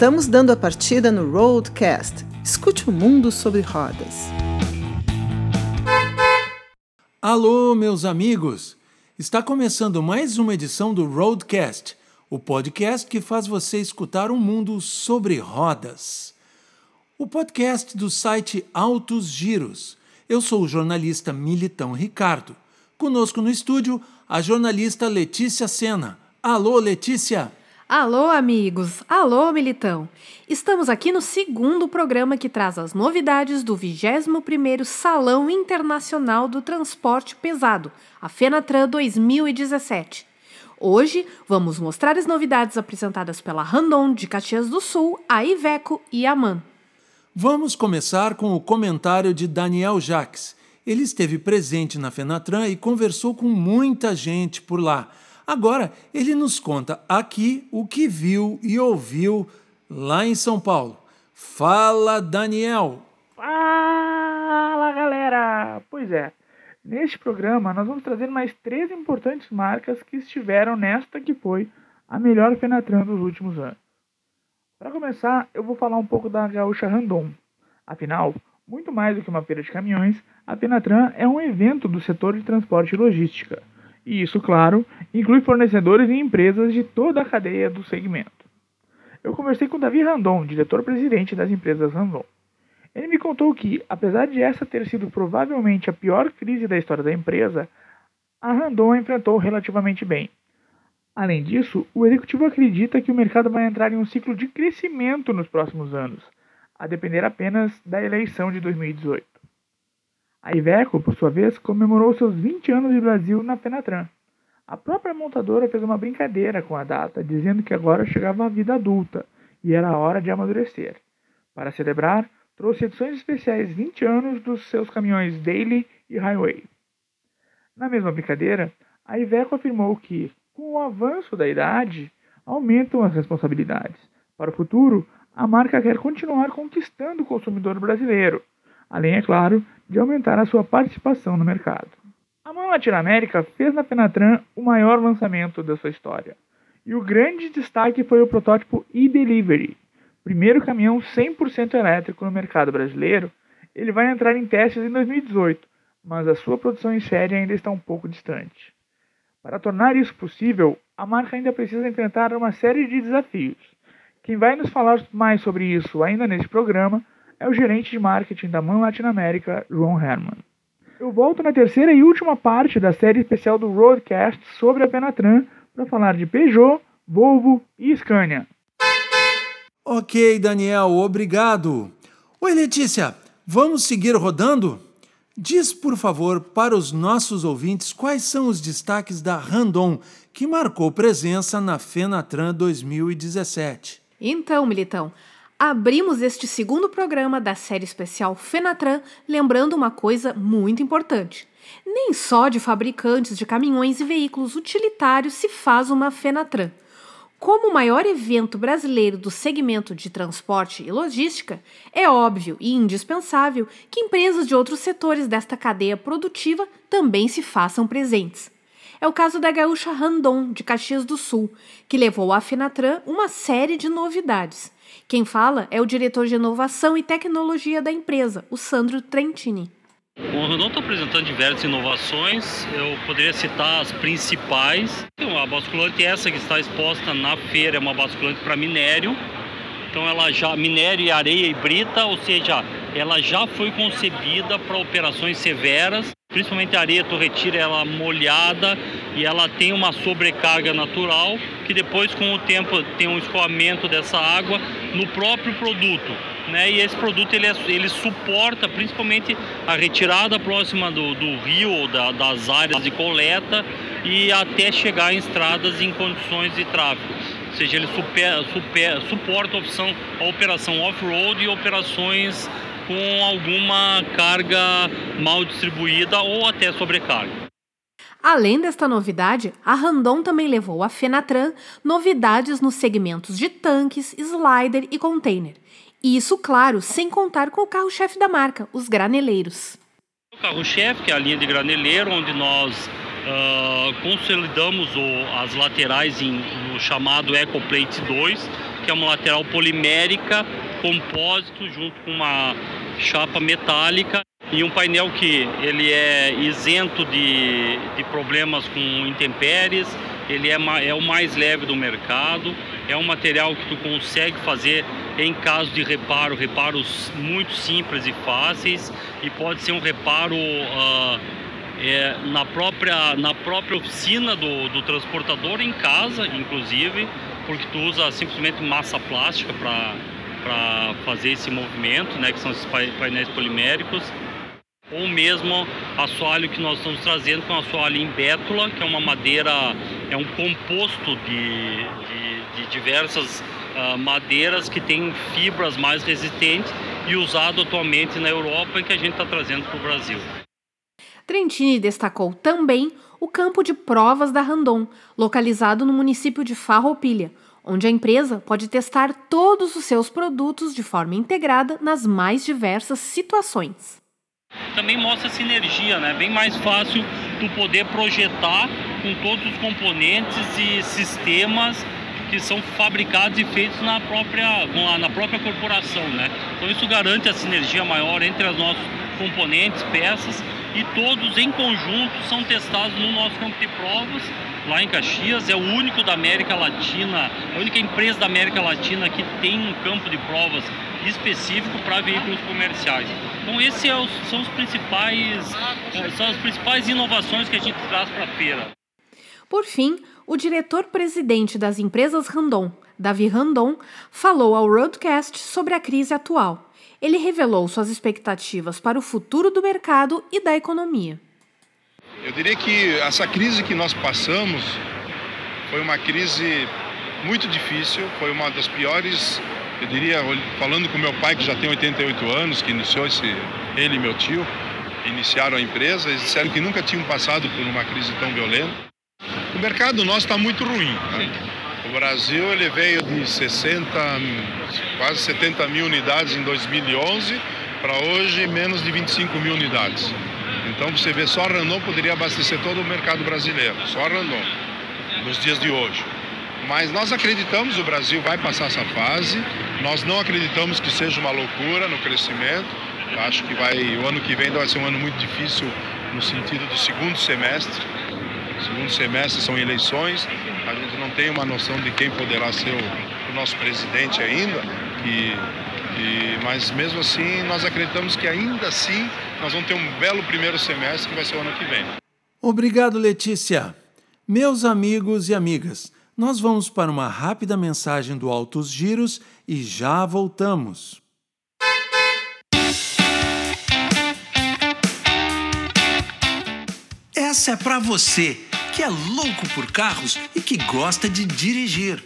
Estamos dando a partida no Roadcast. Escute o mundo sobre rodas. Alô, meus amigos! Está começando mais uma edição do Roadcast, o podcast que faz você escutar um mundo sobre rodas. O podcast do site Altos Giros. Eu sou o jornalista Militão Ricardo. Conosco no estúdio, a jornalista Letícia Sena. Alô, Letícia! Alô, amigos! Alô, Militão! Estamos aqui no segundo programa que traz as novidades do 21º Salão Internacional do Transporte Pesado, a FENATRAN 2017. Hoje vamos mostrar as novidades apresentadas pela Randon de Caxias do Sul, a Iveco e a MAN. Vamos começar com o comentário de Daniel Jacques. Ele esteve presente na FENATRAN e conversou com muita gente por lá Agora, ele nos conta aqui o que viu e ouviu lá em São Paulo. Fala, Daniel! Fala, galera! Pois é, neste programa nós vamos trazer mais três importantes marcas que estiveram nesta que foi a melhor Fenatran dos últimos anos. Para começar, eu vou falar um pouco da Gaúcha Randon. Afinal, muito mais do que uma feira de caminhões, a Fenatran é um evento do setor de transporte e logística e isso, claro, inclui fornecedores e empresas de toda a cadeia do segmento. Eu conversei com Davi Randon, diretor-presidente das empresas Randon. Ele me contou que, apesar de essa ter sido provavelmente a pior crise da história da empresa, a Randon a enfrentou relativamente bem. Além disso, o executivo acredita que o mercado vai entrar em um ciclo de crescimento nos próximos anos, a depender apenas da eleição de 2018. A Iveco, por sua vez, comemorou seus 20 anos de Brasil na Fenatran. A própria montadora fez uma brincadeira com a data, dizendo que agora chegava a vida adulta e era a hora de amadurecer. Para celebrar, trouxe edições especiais 20 anos dos seus caminhões Daily e Highway. Na mesma brincadeira, a Iveco afirmou que, com o avanço da idade, aumentam as responsabilidades. Para o futuro, a marca quer continuar conquistando o consumidor brasileiro, além, é claro, de aumentar a sua participação no mercado. A MAN Latinoamérica fez na Penatran o maior lançamento da sua história. E o grande destaque foi o protótipo e-Delivery, primeiro caminhão 100% elétrico no mercado brasileiro. Ele vai entrar em testes em 2018, mas a sua produção em série ainda está um pouco distante. Para tornar isso possível, a marca ainda precisa enfrentar uma série de desafios. Quem vai nos falar mais sobre isso ainda neste programa é o gerente de marketing da MAN Latinoamérica, João Herman. Eu volto na terceira e última parte da série especial do Roadcast sobre a Penatran para falar de Peugeot, Volvo e Scania. Ok, Daniel, obrigado. Oi, Letícia, vamos seguir rodando? Diz, por favor, para os nossos ouvintes quais são os destaques da Randon, que marcou presença na Fenatran 2017. Então, Militão, Abrimos este segundo programa da série especial Fenatran lembrando uma coisa muito importante. Nem só de fabricantes de caminhões e veículos utilitários se faz uma Fenatran. Como o maior evento brasileiro do segmento de transporte e logística, é óbvio e indispensável que empresas de outros setores desta cadeia produtiva também se façam presentes. É o caso da gaúcha Randon, de Caxias do Sul, que levou à Fenatran uma série de novidades. Quem fala é o diretor de inovação e tecnologia da empresa, o Sandro Trentini. O Randon está apresentando diversas inovações, eu poderia citar as principais. A basculante essa que está exposta na feira é uma basculante para minério, então ela já minério e areia e brita, ou seja, ela já foi concebida para operações severas, principalmente a areia tu retira ela molhada e ela tem uma sobrecarga natural que depois com o tempo tem um escoamento dessa água no próprio produto. Né? E esse produto ele, é, ele suporta principalmente a retirada próxima do, do rio ou da, das áreas de coleta e até chegar em estradas em condições de tráfego. Ou seja, ele super, super, suporta a, opção, a operação off-road e operações com alguma carga mal distribuída ou até sobrecarga. Além desta novidade, a Randon também levou à Fenatran novidades nos segmentos de tanques, slider e container. E isso, claro, sem contar com o carro-chefe da marca, os graneleiros. O carro-chefe, que é a linha de graneleiro, onde nós uh, consolidamos o, as laterais em, no chamado EcoPlate 2, que é uma lateral polimérica, compósito, junto com uma chapa metálica e um painel que ele é isento de, de problemas com intempéries, ele é, é o mais leve do mercado, é um material que tu consegue fazer em caso de reparo, reparos muito simples e fáceis e pode ser um reparo uh, é, na, própria, na própria oficina do, do transportador, em casa inclusive, porque tu usa simplesmente massa plástica para fazer esse movimento, né, que são esses painéis poliméricos ou mesmo assoalho que nós estamos trazendo, que é um assoalho em bétula, que é uma madeira, é um composto de, de, de diversas uh, madeiras que tem fibras mais resistentes e usado atualmente na Europa e que a gente está trazendo para o Brasil. Trentini destacou também o campo de provas da Randon, localizado no município de Farroupilha, onde a empresa pode testar todos os seus produtos de forma integrada nas mais diversas situações. Também mostra sinergia, né? Bem mais fácil tu poder projetar com todos os componentes e sistemas que são fabricados e feitos na própria, na própria corporação, né? Então isso garante a sinergia maior entre os nossos componentes, peças e todos em conjunto são testados no nosso campo de provas lá em Caxias. É o único da América Latina, a única empresa da América Latina que tem um campo de provas específico para veículos comerciais. Então esses é são os principais, é, são as principais inovações que a gente traz para a feira. Por fim, o diretor-presidente das empresas Randon, Davi Randon, falou ao Roadcast sobre a crise atual ele revelou suas expectativas para o futuro do mercado e da economia. Eu diria que essa crise que nós passamos foi uma crise muito difícil, foi uma das piores, eu diria, falando com meu pai que já tem 88 anos, que iniciou esse, ele e meu tio, iniciaram a empresa, eles disseram que nunca tinham passado por uma crise tão violenta. O mercado nosso está muito ruim. Né? O Brasil ele veio de 60, quase 70 mil unidades em 2011 para hoje menos de 25 mil unidades. Então você vê, só a Renault poderia abastecer todo o mercado brasileiro, só a Renault, nos dias de hoje. Mas nós acreditamos que o Brasil vai passar essa fase, nós não acreditamos que seja uma loucura no crescimento. acho que vai, o ano que vem vai ser um ano muito difícil no sentido do segundo semestre. Segundo semestre são eleições, a gente não tem uma noção de quem poderá ser o, o nosso presidente ainda, e, e, mas mesmo assim nós acreditamos que ainda assim nós vamos ter um belo primeiro semestre que vai ser o ano que vem. Obrigado, Letícia. Meus amigos e amigas, nós vamos para uma rápida mensagem do Altos Giros e já voltamos. Essa é para você que é louco por carros e que gosta de dirigir.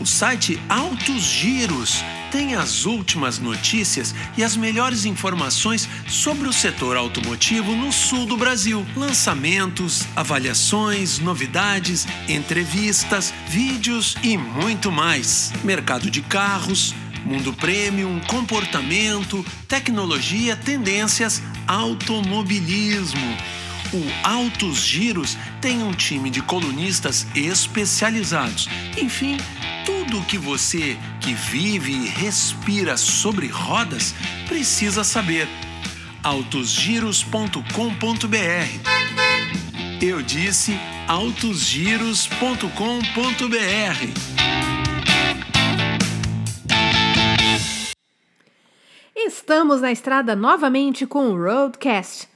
O site Altos Giros tem as últimas notícias e as melhores informações sobre o setor automotivo no sul do Brasil. Lançamentos, avaliações, novidades, entrevistas, vídeos e muito mais. Mercado de carros, mundo premium, comportamento, tecnologia, tendências, automobilismo. O Altos Giros tem um time de colunistas especializados. Enfim, tudo o que você que vive e respira sobre rodas precisa saber. autosgiros.com.br Eu disse autosgiros.com.br. Estamos na estrada novamente com o Roadcast.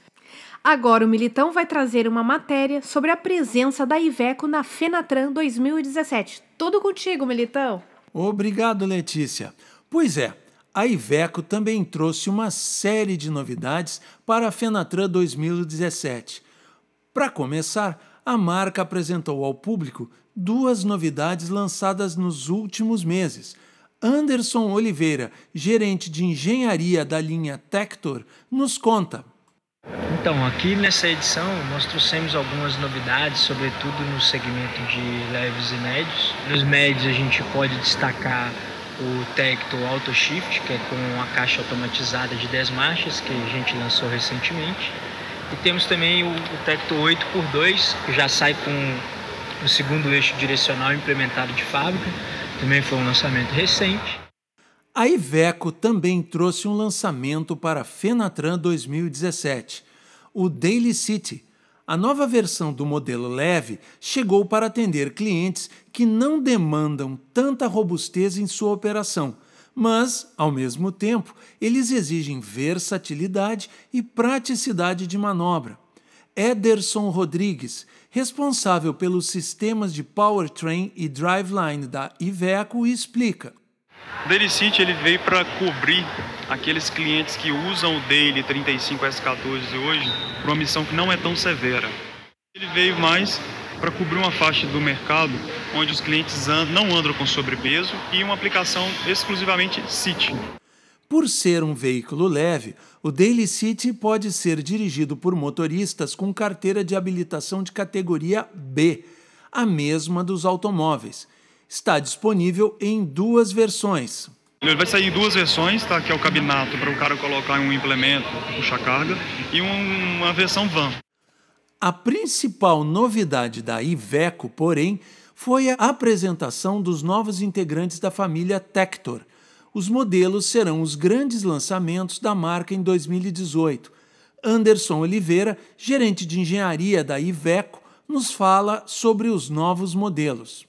Agora o Militão vai trazer uma matéria sobre a presença da Iveco na Fenatran 2017. Tudo contigo, Militão. Obrigado, Letícia. Pois é, a Iveco também trouxe uma série de novidades para a Fenatran 2017. Para começar, a marca apresentou ao público duas novidades lançadas nos últimos meses – Anderson Oliveira, gerente de engenharia da linha Tector, nos conta. Então, aqui nessa edição nós trouxemos algumas novidades, sobretudo no segmento de leves e médios. Nos médios a gente pode destacar o Tector Auto Shift, que é com a caixa automatizada de 10 marchas, que a gente lançou recentemente. E temos também o, o Tector 8x2, que já sai com o segundo eixo direcional implementado de fábrica, também foi um lançamento recente. A Iveco também trouxe um lançamento para a Fenatran 2017, o Daily City. A nova versão do modelo leve chegou para atender clientes que não demandam tanta robustez em sua operação, mas, ao mesmo tempo, eles exigem versatilidade e praticidade de manobra. Ederson Rodrigues, responsável pelos sistemas de powertrain e driveline da Iveco, explica. O Daily City ele veio para cobrir aqueles clientes que usam o Daily 35S14 hoje para uma missão que não é tão severa. Ele veio mais para cobrir uma faixa do mercado onde os clientes não andam com sobrepeso e uma aplicação exclusivamente City. Por ser um veículo leve, o Daily City pode ser dirigido por motoristas com carteira de habilitação de categoria B, a mesma dos automóveis. Está disponível em duas versões. Ele vai sair em duas versões, tá? que é o cabinato para o cara colocar um implemento, puxar carga, e uma versão van. A principal novidade da Iveco, porém, foi a apresentação dos novos integrantes da família Tector – os modelos serão os grandes lançamentos da marca em 2018. Anderson Oliveira, gerente de engenharia da Iveco, nos fala sobre os novos modelos.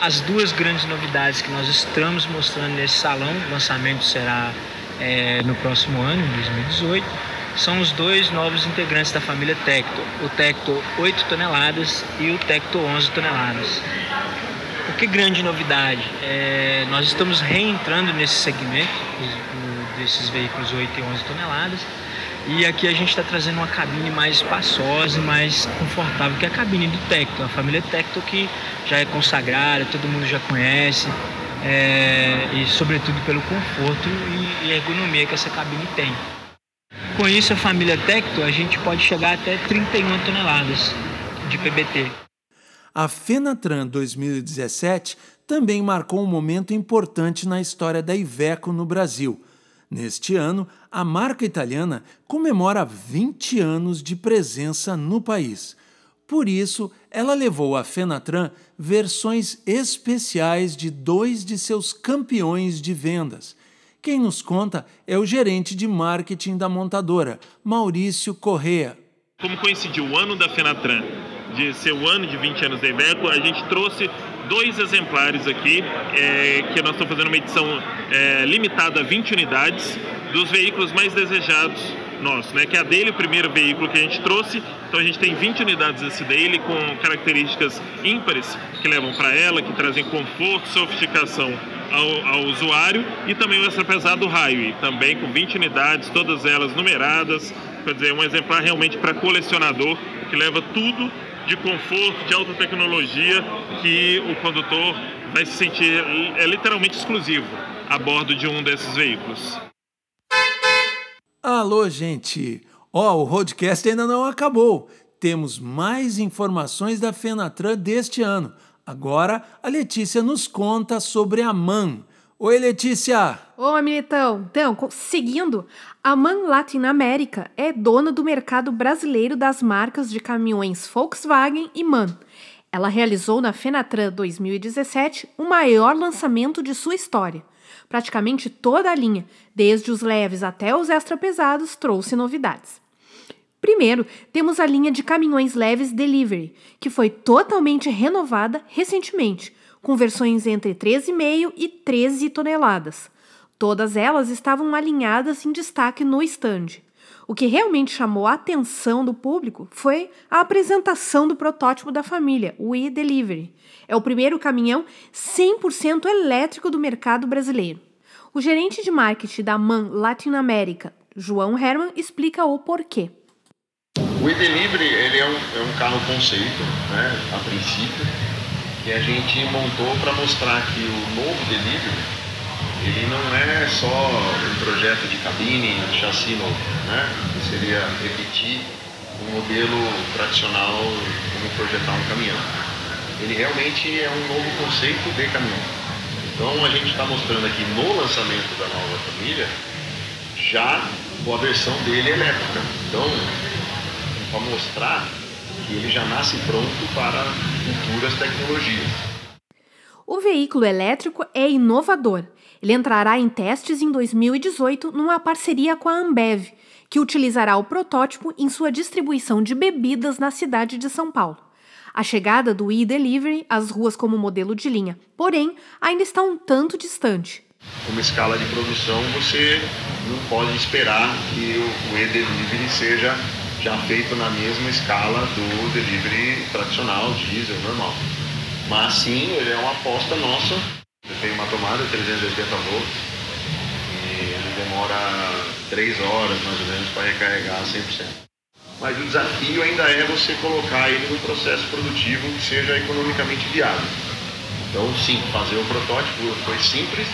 As duas grandes novidades que nós estamos mostrando nesse salão, o lançamento será é, no próximo ano, em 2018, são os dois novos integrantes da família Tecto, o Tecto 8 toneladas e o Tecto 11 toneladas. O que grande novidade? É, nós estamos reentrando nesse segmento desses veículos 8 e 11 toneladas e aqui a gente está trazendo uma cabine mais espaçosa e mais confortável que a cabine do Tecto, a família Tecto que já é consagrada, todo mundo já conhece é, e sobretudo pelo conforto e, e ergonomia que essa cabine tem. Com isso, a família Tecto a gente pode chegar até 31 toneladas de PBT. A Fenatran 2017 também marcou um momento importante na história da Iveco no Brasil. Neste ano, a marca italiana comemora 20 anos de presença no país. Por isso, ela levou à Fenatran versões especiais de dois de seus campeões de vendas. Quem nos conta é o gerente de marketing da montadora, Maurício Correa. Como coincidiu o ano da Fenatran de ser o ano de 20 anos da Iveco, a gente trouxe dois exemplares aqui, é, que nós estamos fazendo uma edição é, limitada a 20 unidades dos veículos mais desejados nossos, né? Que é a dele, o primeiro veículo que a gente trouxe. Então a gente tem 20 unidades desse dele com características ímpares que levam para ela, que trazem conforto, sofisticação ao, ao, usuário e também o extra pesado Highway, também com 20 unidades, todas elas numeradas, quer dizer, um exemplar realmente para colecionador que leva tudo de conforto, de alta tecnologia que o condutor vai se sentir é literalmente exclusivo a bordo de um desses veículos. Alô, gente! Ó, oh, o Roadcast ainda não acabou. Temos mais informações da Fenatran deste ano. Agora a Letícia nos conta sobre a MAN, Oi, Letícia! Oi, Militão! Então, seguindo, a MAN Latin América é dona do mercado brasileiro das marcas de caminhões Volkswagen e MAN. Ela realizou na Fenatran 2017 o maior lançamento de sua história. Praticamente toda a linha, desde os leves até os extra pesados, trouxe novidades. Primeiro, temos a linha de caminhões leves Delivery, que foi totalmente renovada recentemente com versões entre 13,5 e 13 toneladas. Todas elas estavam alinhadas em destaque no stand. O que realmente chamou a atenção do público foi a apresentação do protótipo da família, o e-Delivery. É o primeiro caminhão 100% elétrico do mercado brasileiro. O gerente de marketing da MAN Latinoamérica, João Herman, explica o porquê. O e-Delivery ele é, um, é um carro conceito, né, a princípio, que a gente montou para mostrar que o novo delivery ele não é só um projeto de cabine, de chassi novo, né? Que seria repetir o modelo tradicional como projetar um caminhão. Ele realmente é um novo conceito de caminhão. Então a gente está mostrando aqui no lançamento da nova família já com a versão dele elétrica. Então, para mostrar que ele já nasce pronto para futuras tecnologias. O veículo elétrico é inovador. Ele entrará em testes em 2018 numa parceria com a Ambev, que utilizará o protótipo em sua distribuição de bebidas na cidade de São Paulo. A chegada do e-delivery às ruas como modelo de linha, porém, ainda está um tanto distante. Uma escala de produção, você não pode esperar que o e-delivery seja já feito na mesma escala do delivery tradicional, diesel, normal. Mas sim, ele é uma aposta nossa. Você tem uma tomada de 380 volts e ele demora 3 horas mais ou menos para recarregar 100%. Mas o desafio ainda é você colocar ele no processo produtivo que seja economicamente viável. Então, sim, fazer o protótipo foi simples,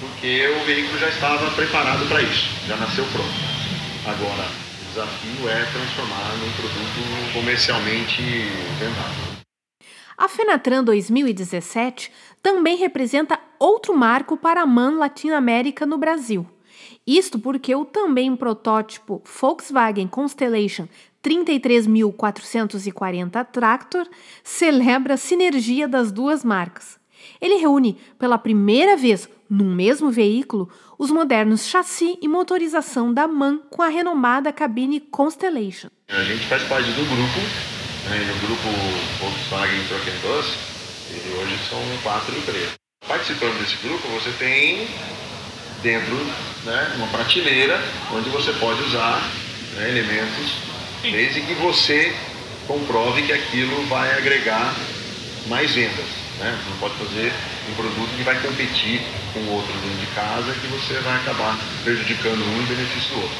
porque o veículo já estava preparado para isso, já nasceu pronto. Agora, desafio é transformar num produto comercialmente vendável. A Fenatran 2017 também representa outro marco para a MAN Latinoamérica no Brasil. Isto porque o também protótipo Volkswagen Constellation 33.440 Tractor celebra a sinergia das duas marcas. Ele reúne pela primeira vez num mesmo veículo os modernos chassi e motorização da MAN com a renomada cabine Constellation. A gente faz parte do grupo, né, no grupo Volkswagen Truck and Bus, e hoje são quatro empresas. Participando desse grupo, você tem dentro né, uma prateleira onde você pode usar né, elementos, desde que você comprove que aquilo vai agregar mais vendas. Né? Você não pode fazer um produto que vai competir com outro dentro de casa que você vai acabar prejudicando um e benefício do outro.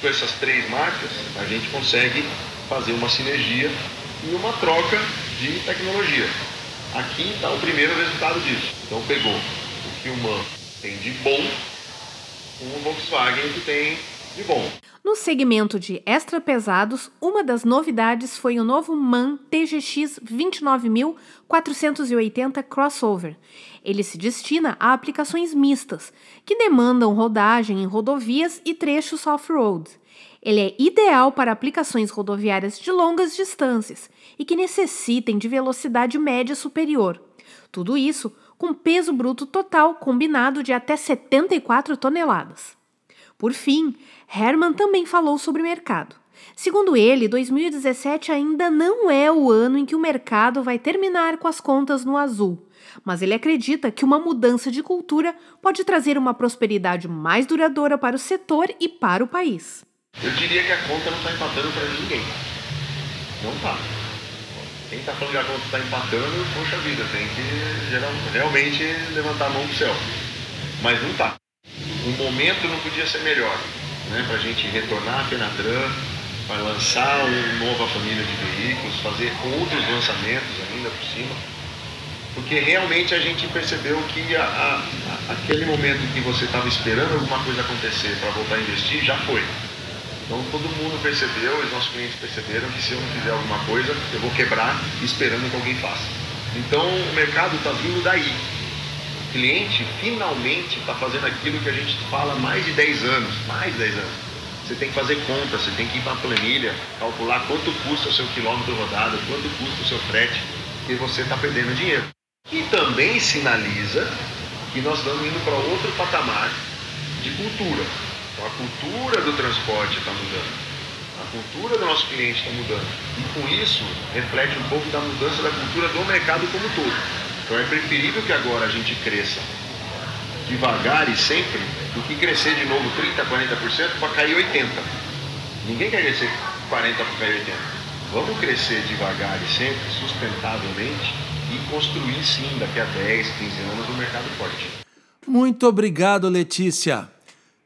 Com essas três marcas, a gente consegue fazer uma sinergia e uma troca de tecnologia. Aqui está o primeiro resultado disso. Então pegou o que o MAN tem de bom com o Volkswagen que tem de bom. No segmento de extra pesados, uma das novidades foi o novo MAN TGX 29480 Crossover. Ele se destina a aplicações mistas, que demandam rodagem em rodovias e trechos off-road. Ele é ideal para aplicações rodoviárias de longas distâncias e que necessitem de velocidade média superior. Tudo isso com peso bruto total combinado de até 74 toneladas. Por fim, Herman também falou sobre o mercado. Segundo ele, 2017 ainda não é o ano em que o mercado vai terminar com as contas no azul, mas ele acredita que uma mudança de cultura pode trazer uma prosperidade mais duradoura para o setor e para o país. Eu diria que a conta não está empatando para ninguém. Não está. Quem está falando que a conta está empatando, poxa vida, tem que geral, realmente levantar a mão para o céu. Mas não está. O momento não podia ser melhor né, para a gente retornar a Fenatran, para lançar uma nova família de veículos, fazer outros lançamentos ainda por cima, porque realmente a gente percebeu que a, a, aquele momento que você estava esperando alguma coisa acontecer para voltar a investir já foi. Então todo mundo percebeu, os nossos clientes perceberam que se eu não fizer alguma coisa, eu vou quebrar esperando que alguém faça. Então o mercado está vindo daí. Cliente finalmente está fazendo aquilo que a gente fala há mais de 10 anos, mais de 10 anos. Você tem que fazer conta, você tem que ir para a planilha, calcular quanto custa o seu quilômetro rodado, quanto custa o seu frete, e você está perdendo dinheiro. E também sinaliza que nós estamos indo para outro patamar de cultura. Então a cultura do transporte está mudando. A cultura do nosso cliente está mudando. E com isso reflete um pouco da mudança da cultura do mercado como um todo. Então é preferível que agora a gente cresça devagar e sempre do que crescer de novo 30%, 40% para cair 80%. Ninguém quer crescer 40% para cair 80%. Vamos crescer devagar e sempre, sustentavelmente, e construir sim, daqui a 10, 15 anos, um mercado forte. Muito obrigado, Letícia.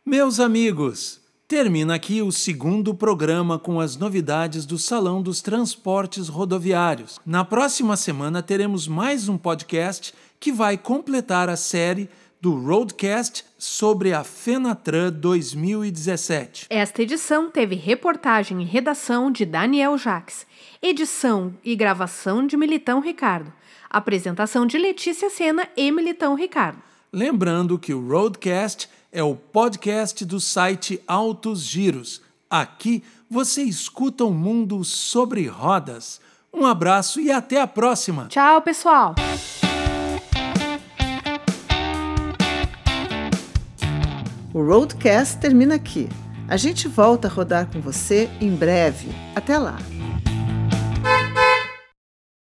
Meus amigos, termina aqui o segundo programa com as novidades do Salão dos Transportes Rodoviários. Na próxima semana teremos mais um podcast que vai completar a série do Roadcast sobre a Fenatran 2017. Esta edição teve reportagem e redação de Daniel Jacques, edição e gravação de Militão Ricardo, apresentação de Letícia Sena e Militão Ricardo. Lembrando que o Roadcast é o podcast do site Altos Giros, Aqui você escuta o um mundo sobre rodas. Um abraço e até a próxima. Tchau, pessoal. O Roadcast termina aqui. A gente volta a rodar com você em breve. Até lá!